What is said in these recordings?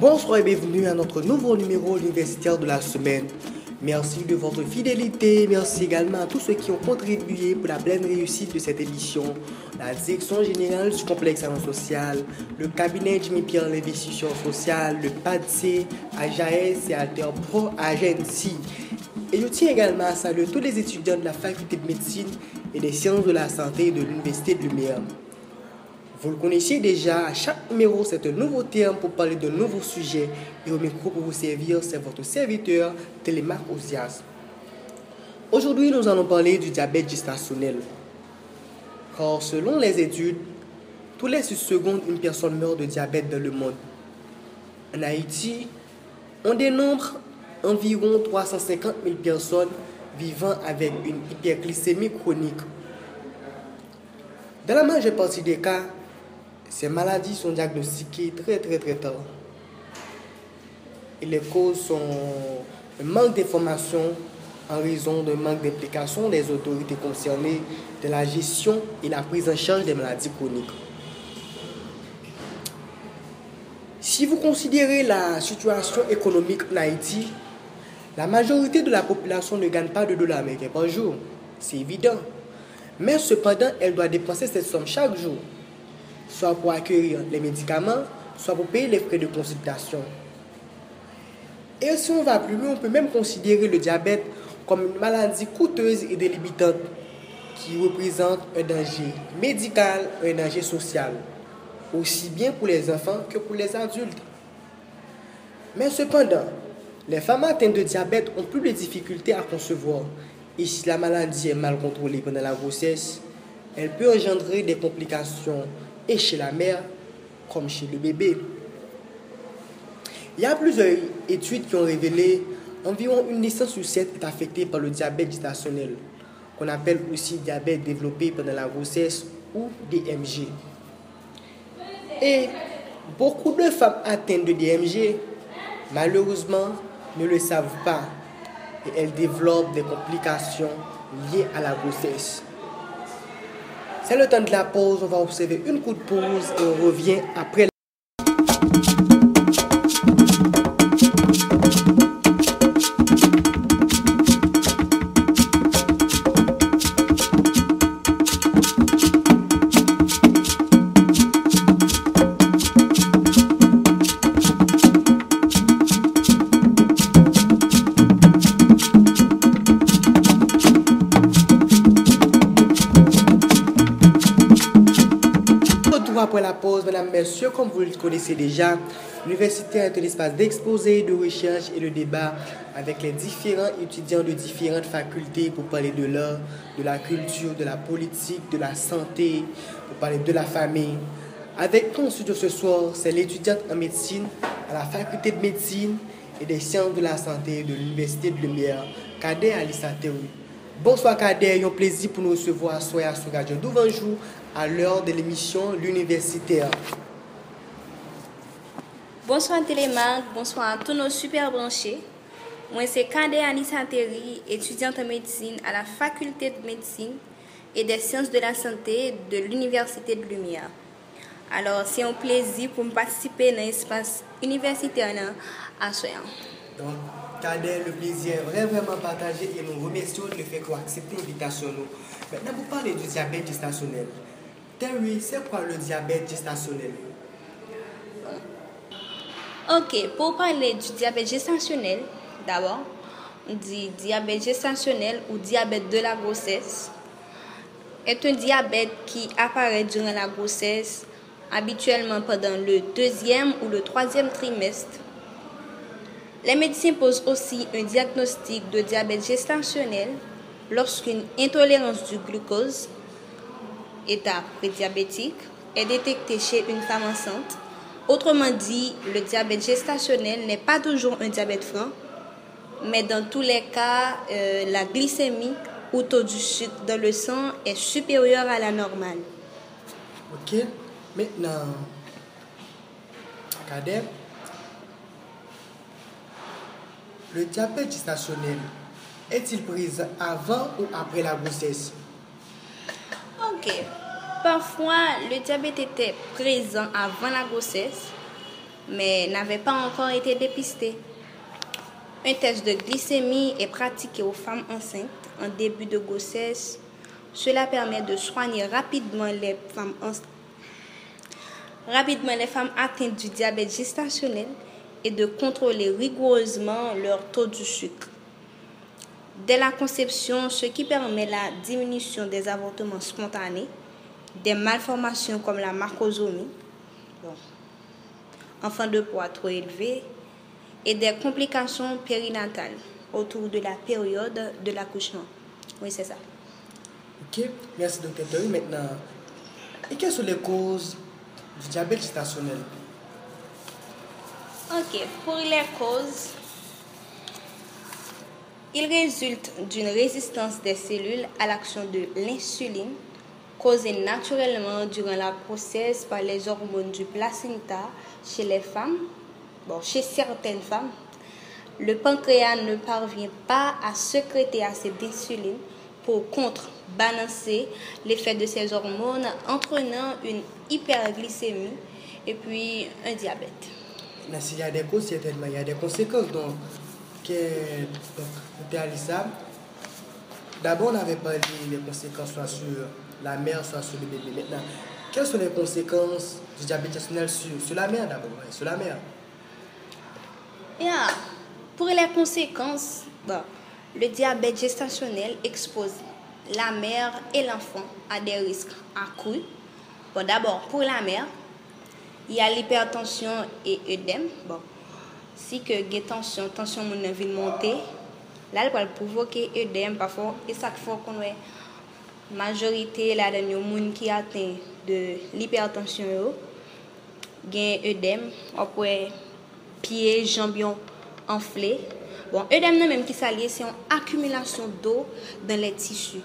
Bonsoir et bienvenue à notre nouveau numéro universitaire de la semaine. Merci de votre fidélité. Merci également à tous ceux qui ont contribué pour la pleine réussite de cette émission. La direction générale du complexe social, le cabinet Jimmy Pierre l'investissement sociale, le PADC, AJAS et Alter Pro Agency. Et je tiens également à saluer tous les étudiants de la faculté de médecine et des sciences de la santé de l'université de Lumière. Vous le connaissez déjà, à chaque numéro, c'est un nouveau terme pour parler de nouveaux sujets. Et au micro pour vous servir, c'est votre serviteur, Télémarc Ozias. Aujourd'hui, nous allons parler du diabète gestationnel. Car selon les études, tous les 6 secondes, une personne meurt de diabète dans le monde. En Haïti, on dénombre environ 350 000 personnes vivant avec une hyperglycémie chronique. Dans la majeure partie des cas, ces maladies sont diagnostiquées très très très tard. Et les causes sont un manque d'information en raison d'un manque d'implication des autorités concernées de la gestion et la prise en charge des maladies chroniques. Si vous considérez la situation économique en Haïti, la majorité de la population ne gagne pas de dollars américains par jour. C'est évident. Mais cependant, elle doit dépenser cette somme chaque jour soit pour accueillir les médicaments, soit pour payer les frais de consultation. Et si on va plus loin, on peut même considérer le diabète comme une maladie coûteuse et délibitante qui représente un danger médical un danger social, aussi bien pour les enfants que pour les adultes. Mais cependant, les femmes atteintes de diabète ont plus de difficultés à concevoir. Et si la maladie est mal contrôlée pendant la grossesse, elle peut engendrer des complications et chez la mère comme chez le bébé. Il y a plusieurs études qui ont révélé environ une naissance sur sept est affectée par le diabète gestationnel, qu'on appelle aussi diabète développé pendant la grossesse ou DMG. Et beaucoup de femmes atteintes de DMG, malheureusement, ne le savent pas et elles développent des complications liées à la grossesse. C'est le temps de la pause. On va observer une coup de pause et on revient après. Après la pause, mesdames, messieurs, comme vous le connaissez déjà, l'université est un espace d'exposé, de recherche et de débat avec les différents étudiants de différentes facultés pour parler de l'art, de la culture, de la politique, de la santé, pour parler de la famille. Avec nous ce soir, c'est l'étudiante en médecine à la faculté de médecine et des sciences de la santé de l'université de Lumière, Kader Alissa Bonsoir Kader, un plaisir pour nous recevoir à Soya sur Radio à l'heure de l'émission L'Universitaire. Bonsoir Télémark, bonsoir à tous nos super branchés. Moi c'est Kader Anissa Terry, étudiante en médecine à la faculté de médecine et des sciences de la santé de l'Université de Lumière. Alors c'est un plaisir pour me participer dans l'espace universitaire à Soya. Donc, Kader, le plaisir est vraiment partagé et nous remercions de fait qu'on accepte l'invitation. Maintenant, vous parlez du diabète gestationnel. Terry, c'est quoi le diabète gestationnel Ok, pour parler du diabète gestationnel, d'abord, on dit diabète gestationnel ou diabète de la grossesse est un diabète qui apparaît durant la grossesse, habituellement pendant le deuxième ou le troisième trimestre. Les médecins posent aussi un diagnostic de diabète gestationnel lorsqu'une intolérance du glucose, état prédiabétique, est détectée chez une femme enceinte. Autrement dit, le diabète gestationnel n'est pas toujours un diabète franc, mais dans tous les cas, euh, la glycémie ou taux du sucre dans le sang est supérieur à la normale. Ok, maintenant, Kader, Le diabète gestationnel est-il présent avant ou après la grossesse? Ok. Parfois, le diabète était présent avant la grossesse, mais n'avaient pas encore été dépistés. Un test de glycémie est pratiqué aux femmes enceintes en début de grossesse. Cela permet de soigner rapidement les femmes, rapidement les femmes atteintes du diabète gestationnel et de contrôler rigoureusement leur taux de sucre. Dès la conception, ce qui permet la diminution des avortements spontanés, des malformations comme la marcosomie, enfant de poids trop élevé, et des complications périnatales autour de la période de l'accouchement. Oui, c'est ça. Ok, merci docteur Maintenant, et quelles sont les causes du diabète gestationnel? Ok, pour les causes, il résulte d'une résistance des cellules à l'action de l'insuline causée naturellement durant la grossesse par les hormones du placenta chez les femmes, bon, chez certaines femmes. Le pancréas ne parvient pas à sécréter assez d'insuline pour contrebalancer l'effet de ces hormones, entraînant une hyperglycémie et puis un diabète. Mais s'il y a des causes, certainement, il y a des conséquences. Donc, que, d'abord on avait parlé des conséquences sur la mère, soit sur le bébé. Maintenant, quelles sont les conséquences du diabète gestationnel sur, sur la mère d'abord, sur la mère yeah. Pour les conséquences, bon, le diabète gestationnel expose la mère et l'enfant à des risques accrus. Bon, d'abord, pour la mère, il y a l'hypertension et œdème. Bon, si que la tension, tension mon là, elle peut provoquer œdème parfois. Et ça fait qu'on ait majorite la den yo moun ki aten de l'hipertensyon yo, gen edem, opwe piye, jambyon, anfle. Bon, edem nan menm ki sa liye, se yon akumulasyon do dan le tissu.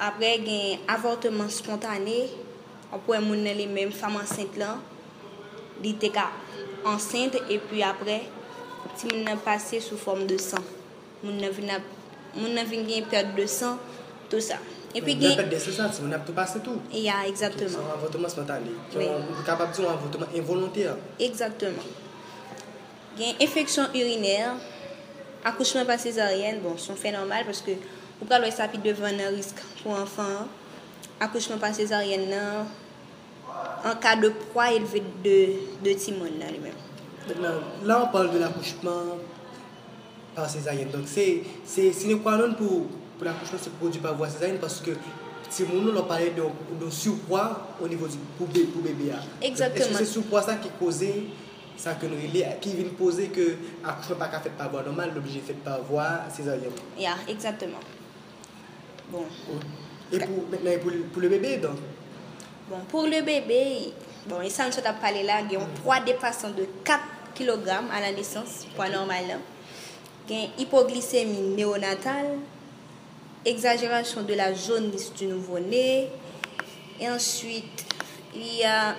Apre gen avorteman spontane, opwe moun nan li menm fam ansente lan, li te ka ansente, e pi apre, ti moun nan pase sou form de san. Moun nan vina moun nan vin gen perte de san, tout sa. Epi gen... Perte de san, si moun ap tou pase tou. Ya, exactement. Son avotoman spontane. Son kapap di yon avotoman involontaire. Exactement. Gen infeksyon uriner, akouchman pa sezaryen, bon, son fè normal, paske ou pral wè sa pi devan nan risk pou anfan, akouchman pa sezaryen nan, an ka de proa elve de, de timon nan li men. La, on parle de l'accouchement par césarienne. Donc, c'est une quoi pour, pour l'accouchement c'est produit par voie césarienne parce que Timon, on parlé de, de surpoids au niveau du pour, pour bébé. Exactement. Est-ce que c'est surpoids ça qui cause ça que nous qui vient poser que l'accouchement pas fait par voie normale, l'objet fait par voie césarienne? Yeah, exactement. Bon. Et pour, maintenant, pour, pour le bébé, donc? Bon, pour le bébé, bon, et ça, nous sommes parlé là, il y a un poids dépassant de 4 kg à la naissance, poids normal. Il une hypoglycémie néonatale, exagération de la jaunisse du nouveau-né. Et ensuite, il y a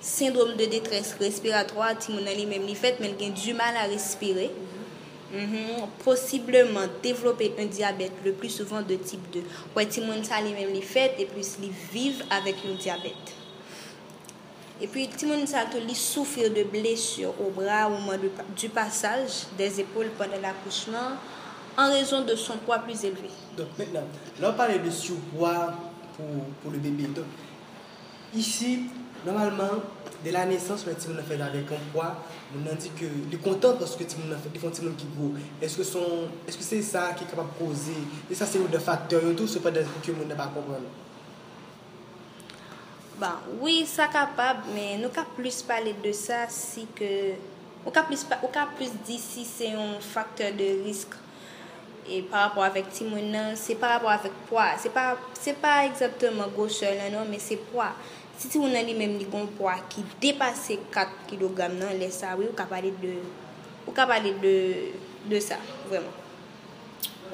syndrome de détresse respiratoire, qui même fait, mais il a du mal à respirer. Mhm. possiblement développer un diabète le plus souvent de type 2. Ouais, tout le ça même les fait et puis ils vivent avec un diabète. Et puis le monde ça souffre de blessures au bras au moment du passage des épaules pendant l'accouchement en raison de son poids plus élevé. Donc maintenant, on parle de surpoids pour, pour le bébé. Donc ici, normalement, de la naissance, le petit fait avec un poids, on a dit que est content parce que petit fait des petit qui gros. Est-ce que c'est ça qui est capable de causer? Et ça c'est un des facteurs tout c'est pas des que monde pas comprendre. Bon, oui, sa kapab, men nou ka plus pale de sa si ke... Ou ka plus, pa, ou ka plus di si se yon faktor de risk. E par rapport avèk ti moun nan, se par rapport avèk pwa. Se pa, se pa exactement goshe lan nan, men se pwa. Si ti moun nan li menm li gon pwa ki depase 4 kilogram nan, lè sa, oui, ou ka pale de... Ou ka pale de, de sa, vreman.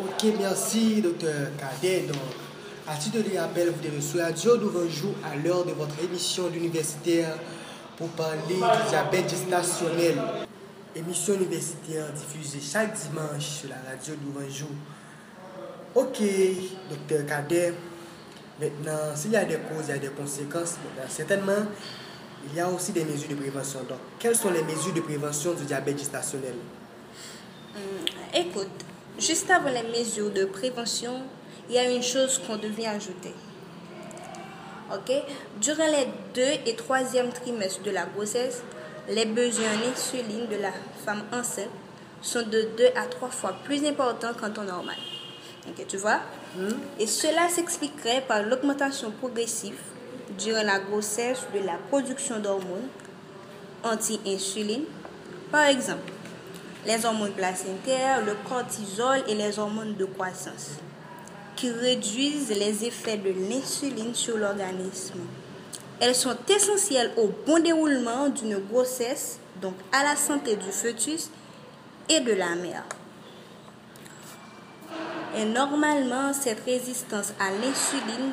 Ok, mersi, doktor Kade, donk. À titre de rappel, vous devez sur Radio Douvanjou à l'heure de votre émission d'universitaire pour parler du diabète gestationnel. Émission universitaire diffusée chaque dimanche sur la radio d'Ouvanjou. Ok, Dr. Kader. Maintenant, s'il y a des causes, il y a des conséquences. certainement, il y a aussi des mesures de prévention. Donc, quelles sont les mesures de prévention du diabète gestationnel? Hmm, écoute, juste avant les mesures de prévention, il y a une chose qu'on devait ajouter. Ok? Durant les deux et troisième trimestres de la grossesse, les besoins en insuline de la femme enceinte sont de deux à trois fois plus importants qu'en temps normal. Ok, tu vois? Et cela s'expliquerait par l'augmentation progressive durant la grossesse de la production d'hormones anti-insuline. Par exemple, les hormones placentaires, le cortisol et les hormones de croissance, qui réduisent les effets de l'insuline sur l'organisme. Elles sont essentielles au bon déroulement d'une grossesse, donc à la santé du fœtus et de la mère. Et normalement, cette résistance à l'insuline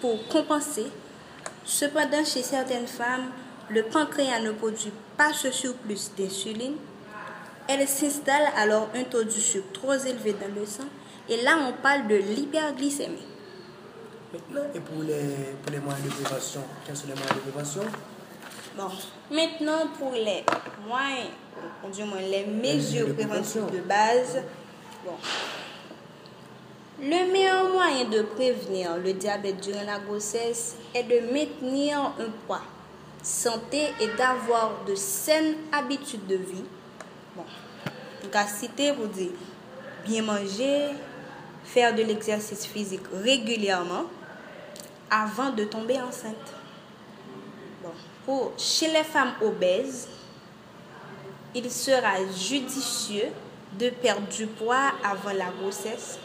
pour compenser. Cependant, chez certaines femmes, le pancréas ne produit pas ce surplus d'insuline. Elle s'installe alors un taux de sucre trop élevé dans le sang. Et là, on parle de l'hyperglycémie. Maintenant, et pour les, pour les moyens de prévention, quels sont les moyens de prévention? Bon, maintenant pour les moyens, ou du moins les mesures de préventives prévention. de base. Bon. Le meilleur moyen de prévenir le diabète durant la grossesse est de maintenir un poids santé et d'avoir de saines habitudes de vie. Bon, en cas citer pour dire bien manger, faire de l'exercice physique régulièrement avant de tomber enceinte. Chez les femmes obèses, il sera judicieux de perdre du poids avant la grossesse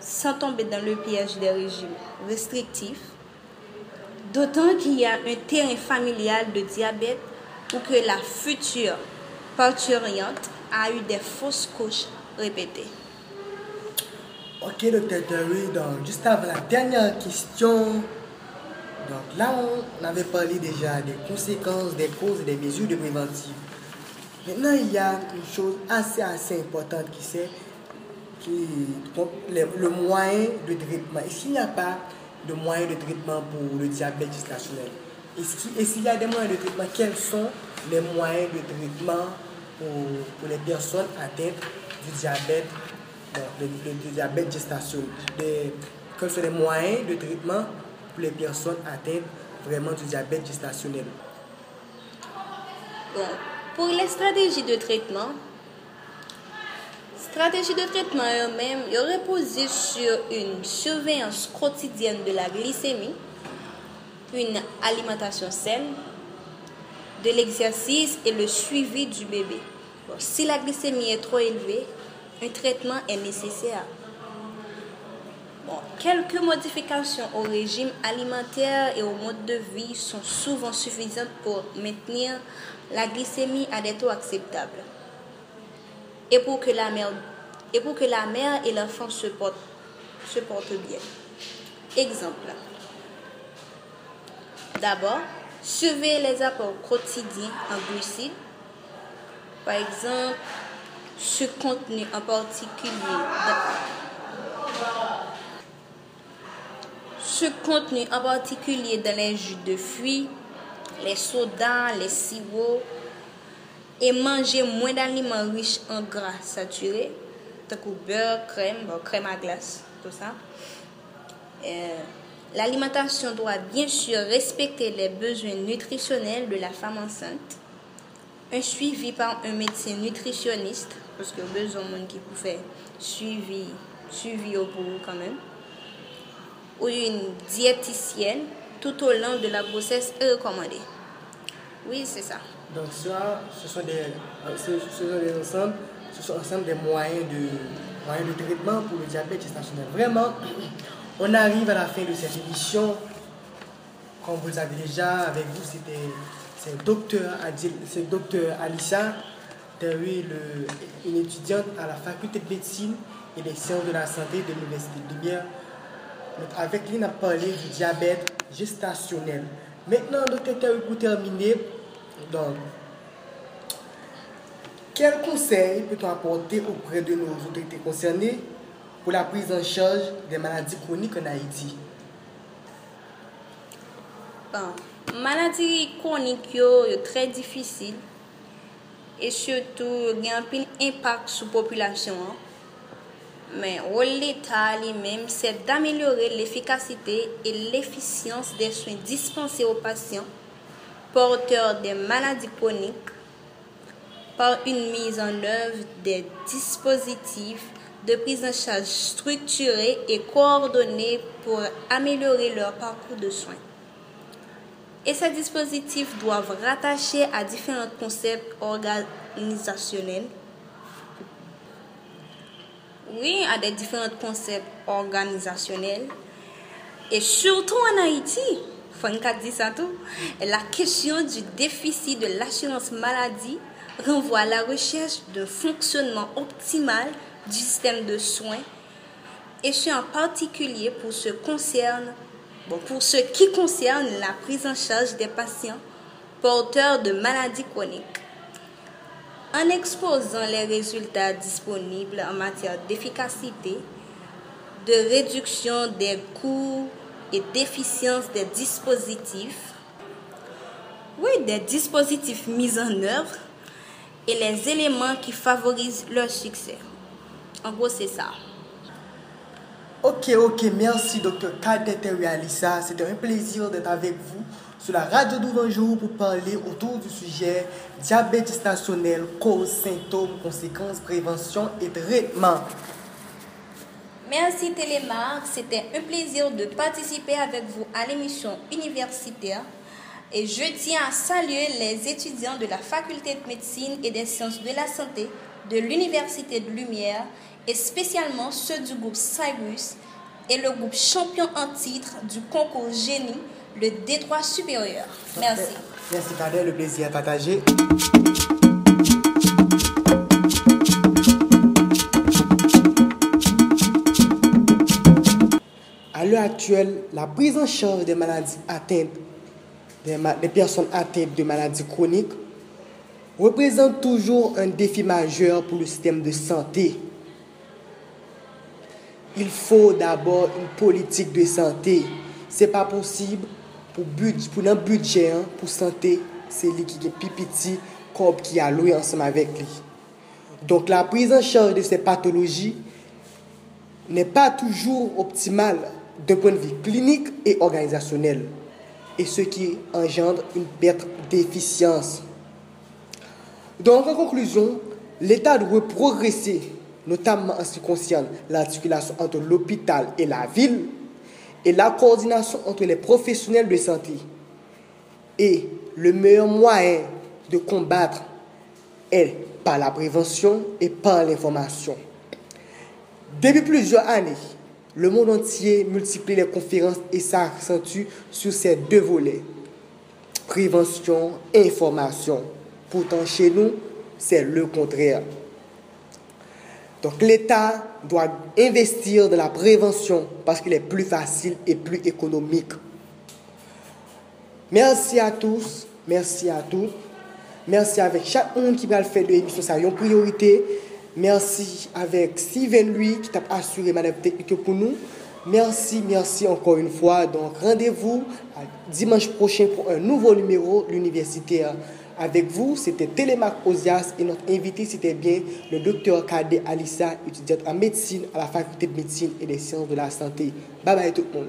sans tomber dans le piège des régimes restrictifs, d'autant qu'il y a un terrain familial de diabète ou que la future parturiente a eu des fausses couches répétées. Ok, docteur Terry, donc juste avant la dernière question, donc là on avait parlé déjà des conséquences, des causes et des mesures de préventive. Maintenant, il y a une chose assez assez importante qui c'est qui, le, moyen de traitement. Est-ce qu'il n'y a pas de moyen de traitement pour le diabète gestationnel? Et s'il y a des moyens de traitement, quels sont les moyens de traitement pour, pour les personnes atteintes du diabète, bon, diabète gestationnel Quels sont les moyens de traitement pour les personnes atteintes vraiment du diabète gestationnel pour les stratégies de traitement, stratégies de traitement eux-mêmes, ils reposent sur une surveillance quotidienne de la glycémie, une alimentation saine, de l'exercice et le suivi du bébé. Si la glycémie est trop élevée, un traitement est nécessaire. Quelques modifications au régime alimentaire et au mode de vie sont souvent suffisantes pour maintenir la glycémie à des taux acceptables. Et pour que la mère et, la mère l'enfant se portent, se portent bien. Exemple. D'abord, surveillez les apports quotidiens en glucides. Par exemple, ce contenu en particulier ce contenu en particulier dans les jus de fruits, les sodas, les sirops, et manger moins d'aliments riches en gras saturés, tels que beurre, crème, crème à glace, tout ça. Euh, L'alimentation doit bien sûr respecter les besoins nutritionnels de la femme enceinte. Un suivi par un médecin nutritionniste, parce que besoin de monde qui peut faire suivi, suivi au bout quand même ou une diététicienne tout au long de la grossesse est recommandée. Oui, c'est ça. Donc ça, ce sont des, euh, ce sont des ensembles, ce sont ensemble des moyens de, moyens de traitement pour le diabète gestationnel. Vraiment, on arrive à la fin de cette émission. Comme vous le savez déjà, avec vous, c'était c'est docteur, c'est docteur le, une étudiante à la faculté de médecine et des sciences de la santé de l'Université de Lumière. Avec lui, on a parlé du diabète gestationnel. Maintenant, docteur Terry, pour terminer, donc, quels conseils peut-on apporter auprès de nos autorités concernées pour la prise en charge des maladies chroniques en Haïti? Bon, Maladi konik yo yo tre difisil e sotou gen apil impak sou populasyon an. Men, rôle l'État lui-même, c'est d'améliorer l'efficacité et l'efficience des soins dispensés aux patients porteurs des maladies chroniques par une mise en œuvre des dispositifs de prise en charge structurés et coordonnés pour améliorer leur parcours de soins. Et ces dispositifs doivent rattacher à différents concepts organisationnels oui, à des différents concepts organisationnels. Et surtout en Haïti, la question du déficit de l'assurance maladie renvoie à la recherche d'un fonctionnement optimal du système de soins, et ce en particulier pour ce, concerne, pour ce qui concerne la prise en charge des patients porteurs de maladies chroniques. En exposant les résultats disponibles en matière d'efficacité, de réduction des coûts et d'efficience des dispositifs, oui, des dispositifs mis en œuvre et les éléments qui favorisent leur succès. En gros, c'est ça. Ok, ok, merci Dr. Kadete Realisa. C'était un plaisir d'être avec vous sur la radio d'Ouvanjour pour parler autour du sujet diabète gestationnel, causes, symptômes, conséquences, prévention et traitement. Merci Télémark, c'était un plaisir de participer avec vous à l'émission universitaire et je tiens à saluer les étudiants de la faculté de médecine et des sciences de la santé de l'Université de Lumière et spécialement ceux du groupe Cyrus et le groupe champion en titre du concours Génie, le Détroit supérieur. Merci. Merci Kader, le plaisir à partager. À l'heure actuelle, la prise en charge des maladies atteintes, des, des personnes atteintes de maladies chroniques, représente toujours un défi majeur pour le système de santé il faut d'abord une politique de santé. Ce n'est pas possible pour, un budget hein, pour santé, c'est lui qui est petit qui a loué ensemble avec lui. Donc la prise en charge de ces pathologies n'est pas toujours optimale d'un point de vue clinique et organisationnel, et ce qui engendre une perte d'efficience. Donc en conclusion, l'État doit progresser notamment en ce qui concerne l'articulation entre l'hôpital et la ville, et la coordination entre les professionnels de santé. Et le meilleur moyen de combattre est par la prévention et par l'information. Depuis plusieurs années, le monde entier multiplie les conférences et s'accentue sur ces deux volets. Prévention et information. Pourtant, chez nous, c'est le contraire. Donc l'État doit investir dans la prévention parce qu'il est plus facile et plus économique. Merci à tous, merci à toutes. Merci avec chaque monde qui va le faire de l'émission, ça une priorité. Merci avec Steven lui qui t'a assuré madame technique pour nous. Merci, merci encore une fois. Donc rendez-vous dimanche prochain pour un nouveau numéro l'universitaire avec vous, c'était Télémac Ozias et notre invité, c'était bien le docteur Kade Alissa, étudiante en médecine à la faculté de médecine et des sciences de la santé. Bye bye tout le monde.